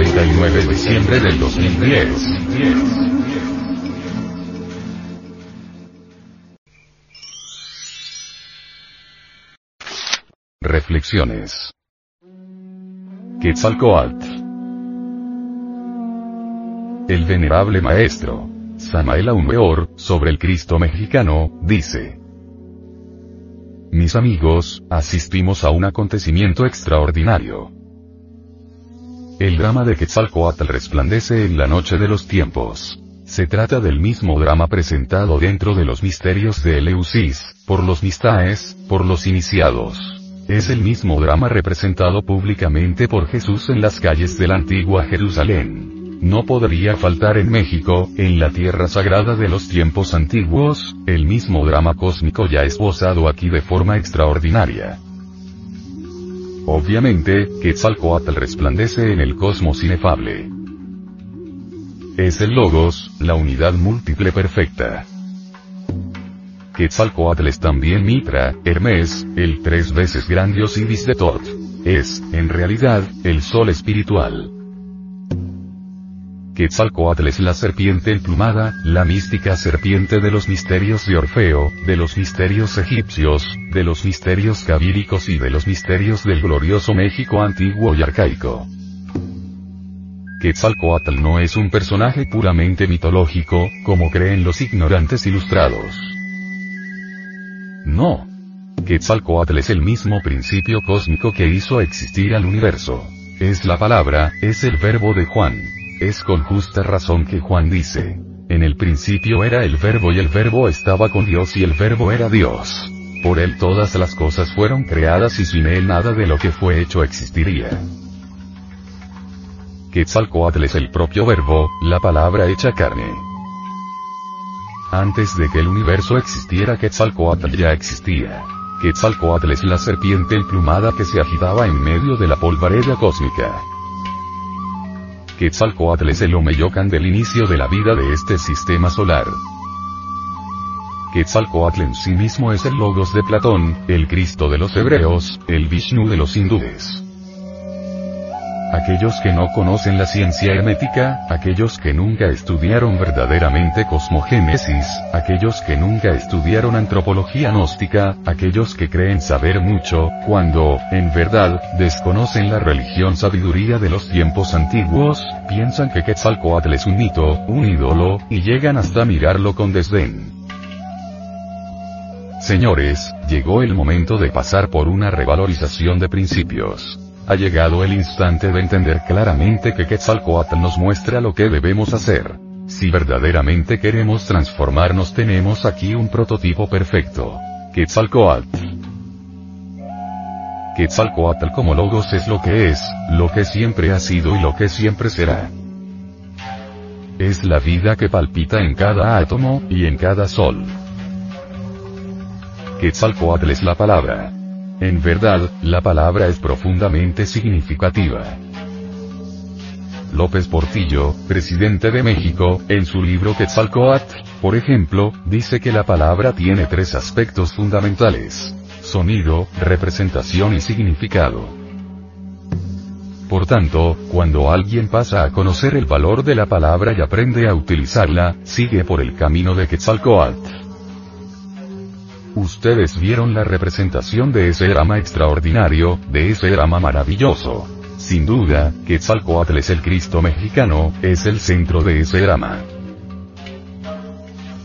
Edición 199 de diciembre del 2010. Reflexiones. Quetzalcoatl. El venerable maestro, Samael Aumeor, sobre el Cristo mexicano, dice. Mis amigos, asistimos a un acontecimiento extraordinario. El drama de Quetzalcoatl resplandece en la noche de los tiempos. Se trata del mismo drama presentado dentro de los misterios de Eleusis, por los mistaes, por los iniciados. Es el mismo drama representado públicamente por Jesús en las calles de la antigua Jerusalén. No podría faltar en México, en la tierra sagrada de los tiempos antiguos, el mismo drama cósmico ya esbozado aquí de forma extraordinaria. Obviamente, Quetzalcoatl resplandece en el cosmos inefable. Es el Logos, la unidad múltiple perfecta. Quetzalcoatl es también Mitra, Hermes, el tres veces gran dios de Tot. Es, en realidad, el sol espiritual. Quetzalcoatl es la serpiente emplumada, la mística serpiente de los misterios de Orfeo, de los misterios egipcios, de los misterios cabíricos y de los misterios del glorioso México antiguo y arcaico. Quetzalcoatl no es un personaje puramente mitológico, como creen los ignorantes ilustrados. No. Quetzalcoatl es el mismo principio cósmico que hizo existir al universo. Es la palabra, es el verbo de Juan. Es con justa razón que Juan dice, en el principio era el verbo y el verbo estaba con Dios y el verbo era Dios. Por él todas las cosas fueron creadas y sin él nada de lo que fue hecho existiría. Quetzalcoatl es el propio verbo, la palabra hecha carne. Antes de que el universo existiera Quetzalcoatl ya existía. Quetzalcoatl es la serpiente emplumada que se agitaba en medio de la polvareda cósmica. Quetzalcoatl es el Omeyocan del inicio de la vida de este sistema solar. Quetzalcoatl en sí mismo es el Logos de Platón, el Cristo de los hebreos, el Vishnu de los hindúes. Aquellos que no conocen la ciencia hermética, aquellos que nunca estudiaron verdaderamente cosmogénesis, aquellos que nunca estudiaron antropología gnóstica, aquellos que creen saber mucho, cuando, en verdad, desconocen la religión sabiduría de los tiempos antiguos, piensan que Quetzalcoatl es un mito, un ídolo, y llegan hasta mirarlo con desdén. Señores, llegó el momento de pasar por una revalorización de principios ha llegado el instante de entender claramente que Quetzalcoatl nos muestra lo que debemos hacer. Si verdaderamente queremos transformarnos tenemos aquí un prototipo perfecto. Quetzalcoatl. Quetzalcoatl como logos es lo que es, lo que siempre ha sido y lo que siempre será. Es la vida que palpita en cada átomo, y en cada sol. Quetzalcoatl es la palabra. En verdad, la palabra es profundamente significativa. López Portillo, presidente de México, en su libro Quetzalcoatl, por ejemplo, dice que la palabra tiene tres aspectos fundamentales. Sonido, representación y significado. Por tanto, cuando alguien pasa a conocer el valor de la palabra y aprende a utilizarla, sigue por el camino de Quetzalcoatl. Ustedes vieron la representación de ese drama extraordinario, de ese drama maravilloso. Sin duda, Quetzalcoatl es el Cristo mexicano, es el centro de ese drama.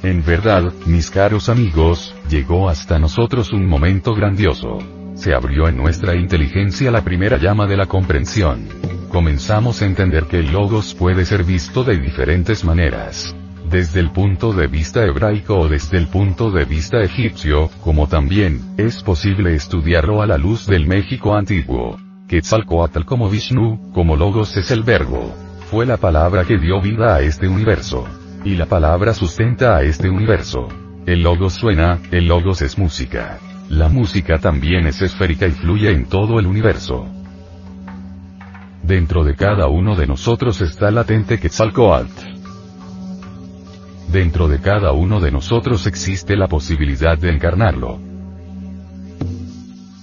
En verdad, mis caros amigos, llegó hasta nosotros un momento grandioso. Se abrió en nuestra inteligencia la primera llama de la comprensión. Comenzamos a entender que el logos puede ser visto de diferentes maneras desde el punto de vista hebraico o desde el punto de vista egipcio, como también, es posible estudiarlo a la luz del México antiguo. Quetzalcoatl como Vishnu, como Logos es el verbo. Fue la palabra que dio vida a este universo. Y la palabra sustenta a este universo. El Logos suena, el Logos es música. La música también es esférica y fluye en todo el universo. Dentro de cada uno de nosotros está latente Quetzalcoatl. Dentro de cada uno de nosotros existe la posibilidad de encarnarlo.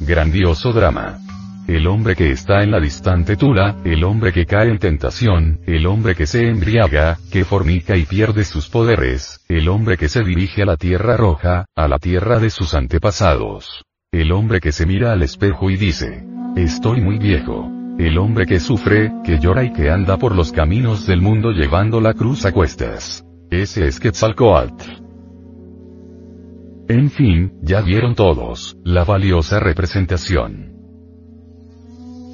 Grandioso drama. el hombre que está en la distante Tula, el hombre que cae en tentación, el hombre que se embriaga, que fornica y pierde sus poderes, el hombre que se dirige a la tierra roja, a la tierra de sus antepasados. El hombre que se mira al espejo y dice, estoy muy viejo. El hombre que sufre, que llora y que anda por los caminos del mundo llevando la cruz a cuestas. Ese es Quetzalcoatl. En fin, ya vieron todos, la valiosa representación.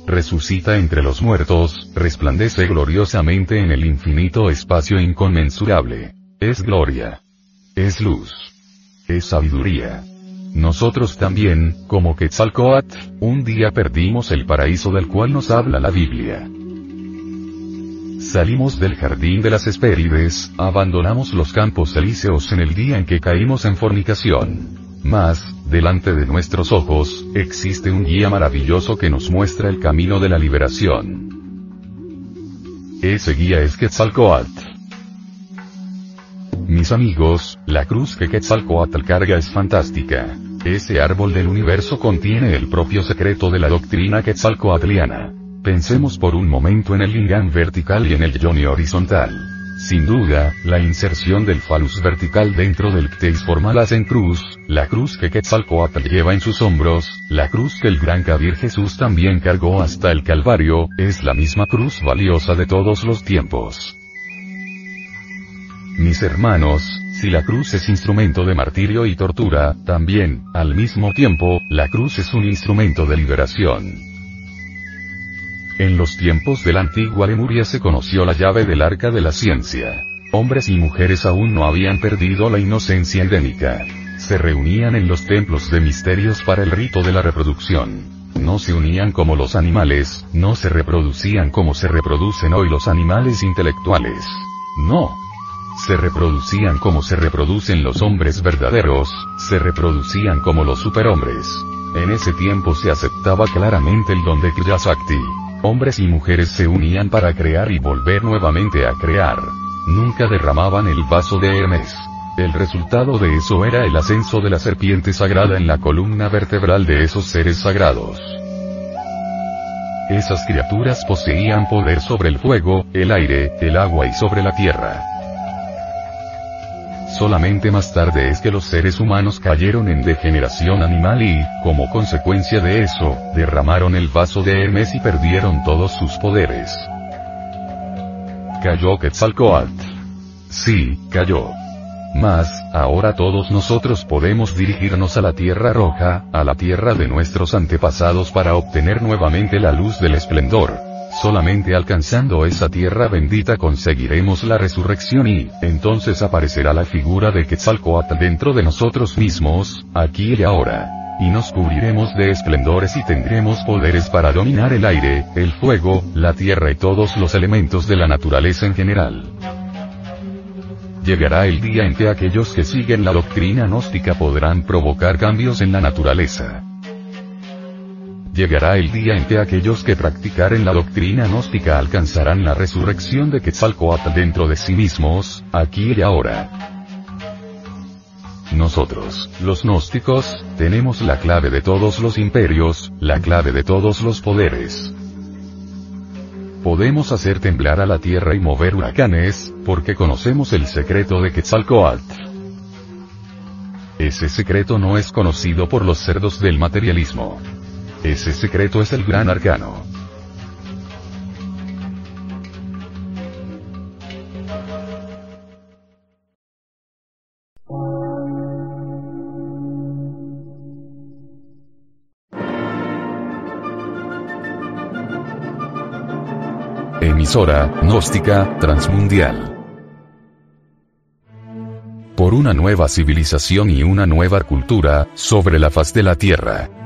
Resucita entre los muertos, resplandece gloriosamente en el infinito espacio inconmensurable. Es gloria. Es luz. Es sabiduría. Nosotros también, como Quetzalcoatl, un día perdimos el paraíso del cual nos habla la Biblia. Salimos del jardín de las Hespérides, abandonamos los campos elíseos en el día en que caímos en fornicación. Mas, delante de nuestros ojos, existe un guía maravilloso que nos muestra el camino de la liberación. Ese guía es Quetzalcoatl. Mis amigos, la cruz que Quetzalcoatl carga es fantástica. Ese árbol del universo contiene el propio secreto de la doctrina quetzalcoatliana. Pensemos por un momento en el lingam vertical y en el yoni horizontal. Sin duda, la inserción del falus vertical dentro del cteis forma la en cruz, la cruz que Quetzalcoatl lleva en sus hombros, la cruz que el gran Kabir Jesús también cargó hasta el Calvario, es la misma cruz valiosa de todos los tiempos. Mis hermanos, si la cruz es instrumento de martirio y tortura, también, al mismo tiempo, la cruz es un instrumento de liberación. En los tiempos de la antigua Lemuria se conoció la llave del arca de la ciencia. Hombres y mujeres aún no habían perdido la inocencia endémica. Se reunían en los templos de misterios para el rito de la reproducción. No se unían como los animales, no se reproducían como se reproducen hoy los animales intelectuales. No. Se reproducían como se reproducen los hombres verdaderos, se reproducían como los superhombres. En ese tiempo se aceptaba claramente el don de Kriyasakti. Hombres y mujeres se unían para crear y volver nuevamente a crear. Nunca derramaban el vaso de Hermes. El resultado de eso era el ascenso de la serpiente sagrada en la columna vertebral de esos seres sagrados. Esas criaturas poseían poder sobre el fuego, el aire, el agua y sobre la tierra. Solamente más tarde es que los seres humanos cayeron en degeneración animal y, como consecuencia de eso, derramaron el vaso de Hermes y perdieron todos sus poderes. Cayó Quetzalcoatl. Sí, cayó. Mas, ahora todos nosotros podemos dirigirnos a la Tierra Roja, a la tierra de nuestros antepasados para obtener nuevamente la luz del esplendor. Solamente alcanzando esa tierra bendita conseguiremos la resurrección y, entonces aparecerá la figura de Quetzalcoatl dentro de nosotros mismos, aquí y ahora. Y nos cubriremos de esplendores y tendremos poderes para dominar el aire, el fuego, la tierra y todos los elementos de la naturaleza en general. Llegará el día en que aquellos que siguen la doctrina gnóstica podrán provocar cambios en la naturaleza. Llegará el día en que aquellos que practicaren la doctrina gnóstica alcanzarán la resurrección de Quetzalcoatl dentro de sí mismos, aquí y ahora. Nosotros, los gnósticos, tenemos la clave de todos los imperios, la clave de todos los poderes. Podemos hacer temblar a la tierra y mover huracanes, porque conocemos el secreto de Quetzalcoatl. Ese secreto no es conocido por los cerdos del materialismo. Ese secreto es el gran arcano. Emisora, gnóstica, transmundial. Por una nueva civilización y una nueva cultura, sobre la faz de la Tierra.